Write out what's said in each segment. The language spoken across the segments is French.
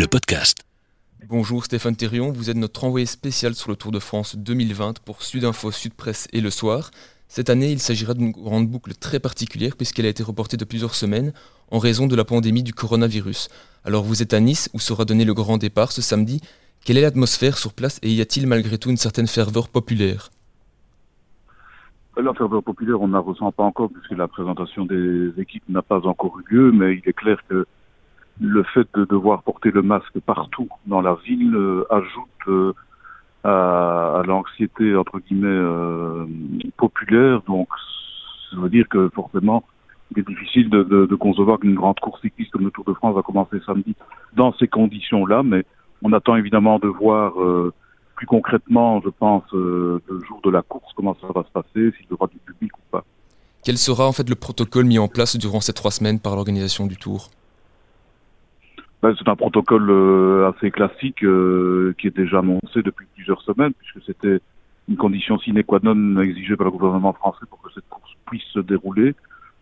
le podcast. Bonjour Stéphane Thérion, vous êtes notre envoyé spécial sur le Tour de France 2020 pour Sudinfo, Sud Presse et Le Soir. Cette année, il s'agira d'une grande boucle très particulière puisqu'elle a été reportée de plusieurs semaines en raison de la pandémie du coronavirus. Alors vous êtes à Nice où sera donné le grand départ ce samedi. Quelle est l'atmosphère sur place et y a-t-il malgré tout une certaine ferveur populaire? La ferveur populaire, on ne la ressent pas encore puisque la présentation des équipes n'a pas encore eu lieu, mais il est clair que le fait de devoir porter le masque partout dans la ville euh, ajoute euh, à, l'anxiété entre guillemets euh, populaire. Donc, ça veut dire que forcément, il est difficile de, de, de concevoir qu'une grande course cycliste comme le Tour de France va commencer samedi dans ces conditions-là. Mais on attend évidemment de voir plus concrètement, je pense, le jour de la course, comment ça va se passer, s'il y aura du public ou pas. Quel sera en fait le protocole mis en place durant ces trois semaines par l'organisation du Tour? Ben, c'est un protocole euh, assez classique euh, qui est déjà annoncé depuis plusieurs semaines, puisque c'était une condition sine qua non exigée par le gouvernement français pour que cette course puisse se dérouler.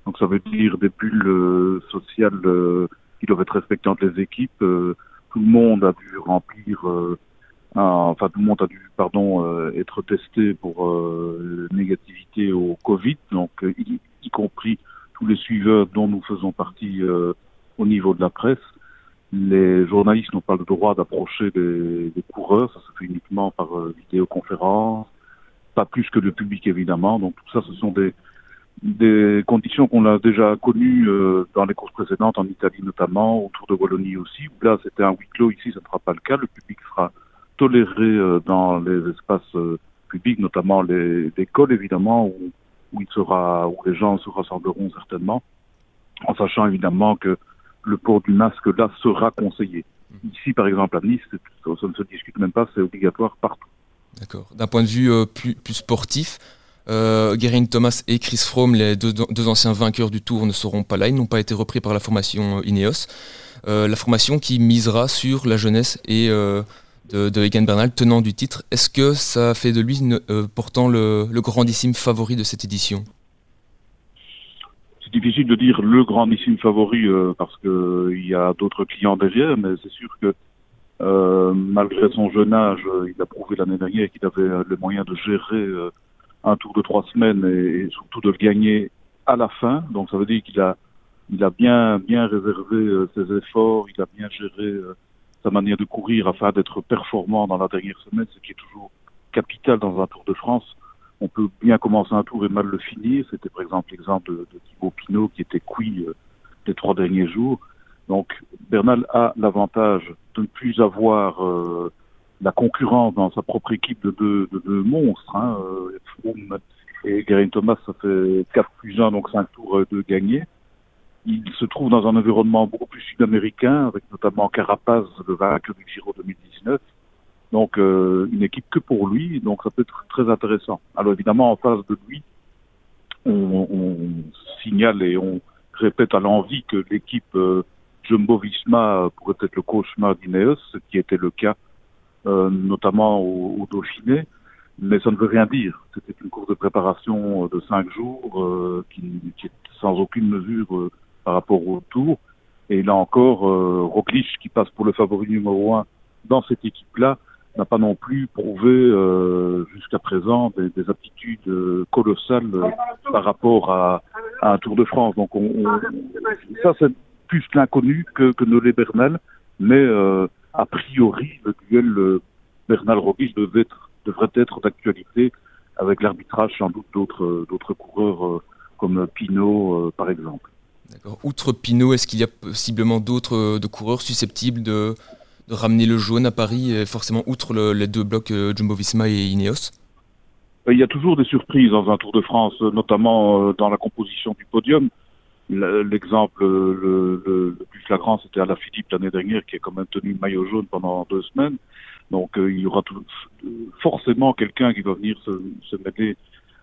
Donc ça veut dire des bulles euh, sociales qui doivent être respectées entre les équipes. tout le monde a dû remplir, enfin tout le monde a dû, pardon, être testé pour négativité au Covid, donc y, y, compris tous les suiveurs dont nous faisons partie au niveau de la presse. Les journalistes n'ont pas le droit d'approcher des, coureurs, ça se fait uniquement par euh, vidéoconférence, pas plus que le public évidemment. Donc tout ça, ce sont des, des conditions qu'on a déjà connues euh, dans les courses précédentes, en Italie notamment, autour de Wallonie aussi, là c'était un huis clos, ici ça ne sera pas le cas, le public sera toléré euh, dans les espaces publics, notamment les, les cols évidemment, où, où, il sera, où les gens se rassembleront certainement, en sachant évidemment que le port du masque là sera conseillé. Mhm. Ici, par exemple, à Nice, ça ne se discute même pas, c'est obligatoire partout. D'accord. D'un point de vue euh, plus, sportif, euh, Thomas et Chris Froome, les deux, anciens vainqueurs du Tour, ne seront pas là. Ils n'ont pas été repris par la formation euh, Ineos. Euh, la formation qui misera sur la jeunesse et de, de Egan Bernal, tenant du titre. Est-ce que ça fait de lui pourtant le grandissime favori de cette édition? C'est difficile de dire le grandissime favori euh, parce que il y a d'autres clients derrière, mais c'est sûr que euh, malgré son jeune âge, euh, il a prouvé l'année dernière qu'il avait le moyen de gérer un tour de trois semaines et, surtout de le gagner à la fin. Donc ça veut dire qu'il a bien réservé ses efforts, il a bien géré sa manière de courir afin d'être performant dans la dernière semaine, ce qui est toujours capital dans un Tour de France on peut bien commencer un tour et mal le finir. C'était par exemple l'exemple de, de, Thibaut Pinot qui était cuit euh, les trois derniers jours. Donc Bernal a l'avantage de ne plus avoir euh, la concurrence dans sa propre équipe de deux, de monstres. Hein, euh, et Geraint Thomas, ça fait 4 plus 1, donc 5 tours de gagner. Il se trouve dans un environnement beaucoup plus sud-américain, avec notamment Carapaz, le vainqueur du Giro 2019 donc euh, une équipe que pour lui, donc ça peut être très intéressant. Alors évidemment en face de lui, on, on signale et on répète à l'envie que l'équipe euh, Jumbo-Visma pourrait être le cauchemar d'Ineos, ce qui était le cas euh, notamment au, au, Dauphiné, mais ça ne veut rien dire. C'était une course de préparation de cinq jours euh, qui, qui, est sans aucune mesure par rapport au Tour. Et là encore, Roglic qui passe pour le favori numéro un dans cette équipe-là, n'a pas non plus prouvé euh, jusqu'à présent des, des aptitudes euh, colossales euh, par rapport à, un Tour de France. Donc on, on ça c'est plus l'inconnu que, que Nolé Bernal, mais a priori le duel Bernal-Roglic devrait être d'actualité avec l'arbitrage sans doute d'autres d'autres coureurs comme Pinot par exemple. Outre Pinot, est-ce qu'il y a possiblement d'autres de coureurs susceptibles de de ramener le jaune à Paris, forcément outre les deux blocs euh, Jumbo-Visma et Ineos euh, Il y a toujours des surprises dans un Tour de France, notamment euh, dans la composition du podium. L'exemple le, plus flagrant, c'était à la Philippe l'année dernière, qui a quand même tenu le maillot jaune pendant deux semaines. Donc il y aura forcément quelqu'un qui va venir se, se mêler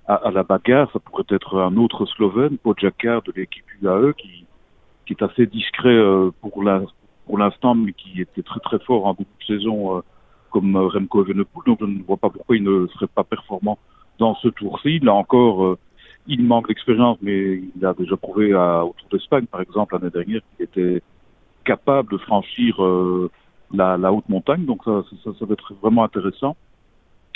à, la bagarre. Ça pourrait être un autre Slovène, Pojakar de l'équipe UAE, qui est assez discret pour la, pour l'instant, mais qui était très très fort en début de saison, euh, comme euh, Remco Evenepoel. Donc je ne vois pas pourquoi il ne serait pas performant dans ce tour-ci. Là encore, euh, il manque d'expérience, mais il a déjà prouvé à, au Tour d'Espagne, par exemple, l'année dernière, qu'il était capable de franchir la, la, haute montagne. Donc ça, ça, ça, va être vraiment intéressant.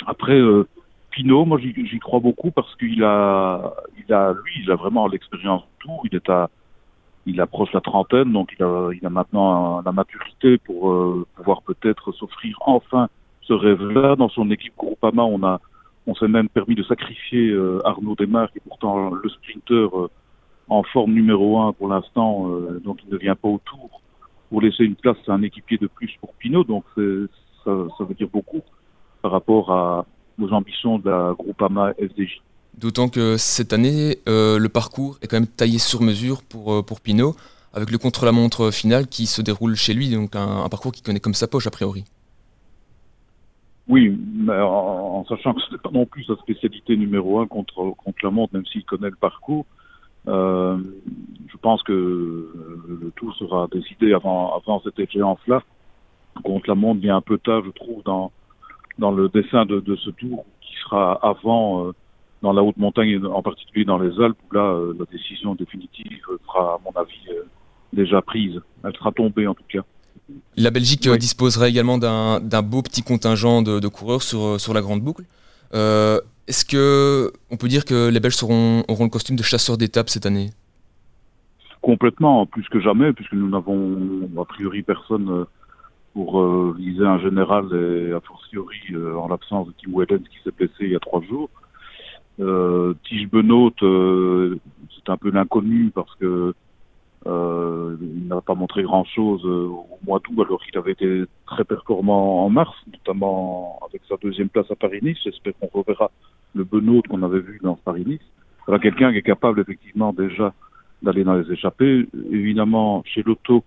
Après, euh, Pinot, moi j'y crois beaucoup parce qu'il a, il a, lui, il a vraiment l'expérience de tout. Il est à, il approche la trentaine, donc il a, il a maintenant la maturité pour euh, pouvoir peut-être s'offrir enfin ce rêve-là. Dans son équipe Groupama, on a, on s'est même permis de sacrifier euh, Arnaud Desmarques, qui est pourtant le sprinter euh, en forme numéro un pour l'instant, donc il ne vient pas autour pour laisser une place à un équipier de plus pour Pinot. Donc ça, ça veut dire beaucoup par rapport à nos ambitions de la Groupama FDJ. D'autant que cette année, euh, le parcours est quand même taillé sur mesure pour, euh, pour Pinot, avec le contre-la-montre final qui se déroule chez lui, donc un, parcours qu'il connaît comme sa poche a priori. Oui, mais en, sachant que ce n'est pas non plus sa spécialité numéro un contre, contre la montre, même s'il connaît le parcours. Euh, je pense que le tout sera décidé avant, avant cette échéance-là. Contre la montre vient un peu tard, je trouve, dans, dans le dessin de, de ce tour, qui sera avant dans la haute montagne, en particulier dans les Alpes, où là, euh, la décision définitive sera, à mon avis, euh, déjà prise. Elle sera tombée, en tout cas. La Belgique euh, disposera également d'un beau petit contingent de, coureurs sur, sur la grande boucle. Est-ce que on peut dire que les Belges seront, auront le costume de chasseurs d'étape cette année? Complètement, plus que jamais, puisque nous n'avons a priori personne pour viser un général et a fortiori en l'absence de Tim Wellens qui s'est blessé il y a trois jours. Euh, Tige Benoît, euh, c'est un peu l'inconnu parce que euh, il n'a pas montré grand-chose euh, au mois d'août alors qu'il avait été très performant en mars, notamment avec sa deuxième place à Paris-Nice. J'espère qu'on reverra le Benoît qu'on avait vu dans Paris-Nice. Voilà quelqu'un qui est capable effectivement déjà d'aller dans les échappées. Évidemment, chez l'auto,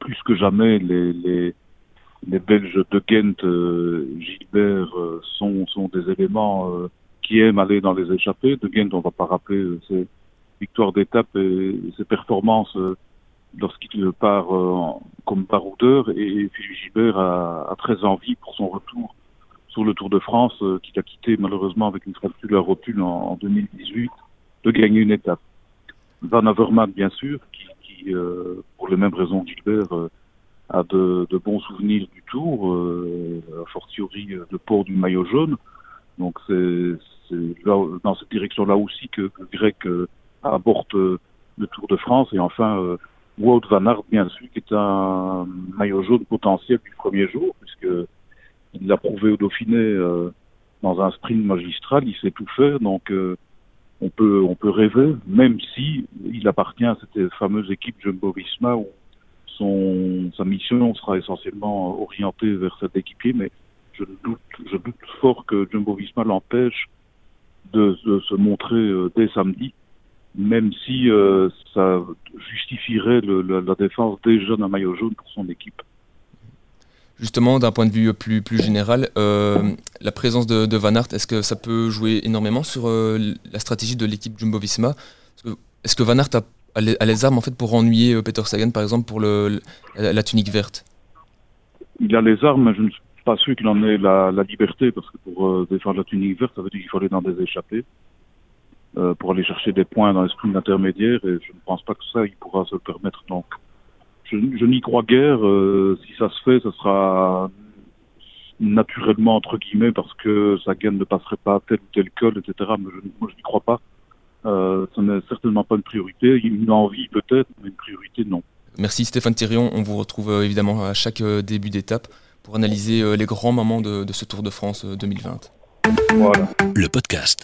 plus que jamais, les, les, Belges de Ghent, Gilbert, sont, sont des éléments qui aime aller dans les échappées. De Ghent, on ne va pas rappeler euh, ses victoires d'étape et ses performances euh, lorsqu'il part euh, comme baroudeur. Et Philippe Gilbert a, très envie pour son retour sur le Tour de France, qu'il a quitté malheureusement avec une fracture à rotule en, 2018, de gagner une étape. Van Avermaet, bien sûr, qui, pour les mêmes raisons Gilbert, a de, bons souvenirs du Tour, a fortiori le port du maillot jaune. Donc c'est dans cette direction-là aussi que, Grec euh, aborde euh, le Tour de France. Et enfin, euh, Wout van Aert, bien sûr, qui est un maillot jaune potentiel du premier jour, puisque il l'a prouvé au Dauphiné dans un sprint magistral, il sait tout faire, donc on peut on peut rêver, même si il appartient à cette fameuse équipe Jumbo-Visma où son sa mission sera essentiellement orientée vers cet équipier, mais je doute je doute fort que Jumbo-Visma l'empêche de, se montrer euh, dès samedi, même si euh, ça justifierait la, défense déjà d'un maillot jaune pour son équipe. Justement, d'un point de vue plus, plus général, euh, la présence de, Van Aert, est-ce que ça peut jouer énormément sur la stratégie de l'équipe Jumbo-Visma Est-ce que Van Aert a, les, armes en fait pour ennuyer Peter Sagan, par exemple, pour le, la, tunique verte? Il a les armes, mais je ne suis pas sûr qu'il en ait la, liberté, parce que pour euh, défendre la tunique verte, ça veut dire qu'il faut aller dans des échappées, euh, pour aller chercher des points dans les sprints intermédiaires, et je ne pense pas que ça, il pourra se le permettre. Donc, je, n'y crois guère. Euh, si ça se fait, ce sera naturellement, entre guillemets, parce que sa gaine ne passerait pas tel ou tel col, etc. Mais je, moi, je n'y crois pas. Ce n'est certainement pas une priorité. Une envie peut-être, mais une priorité non. Merci Stéphane Thirion. On vous retrouve évidemment à chaque début d'étape pour analyser euh, les grands moments de, ce Tour de France 2020. Euh, voilà. Le podcast.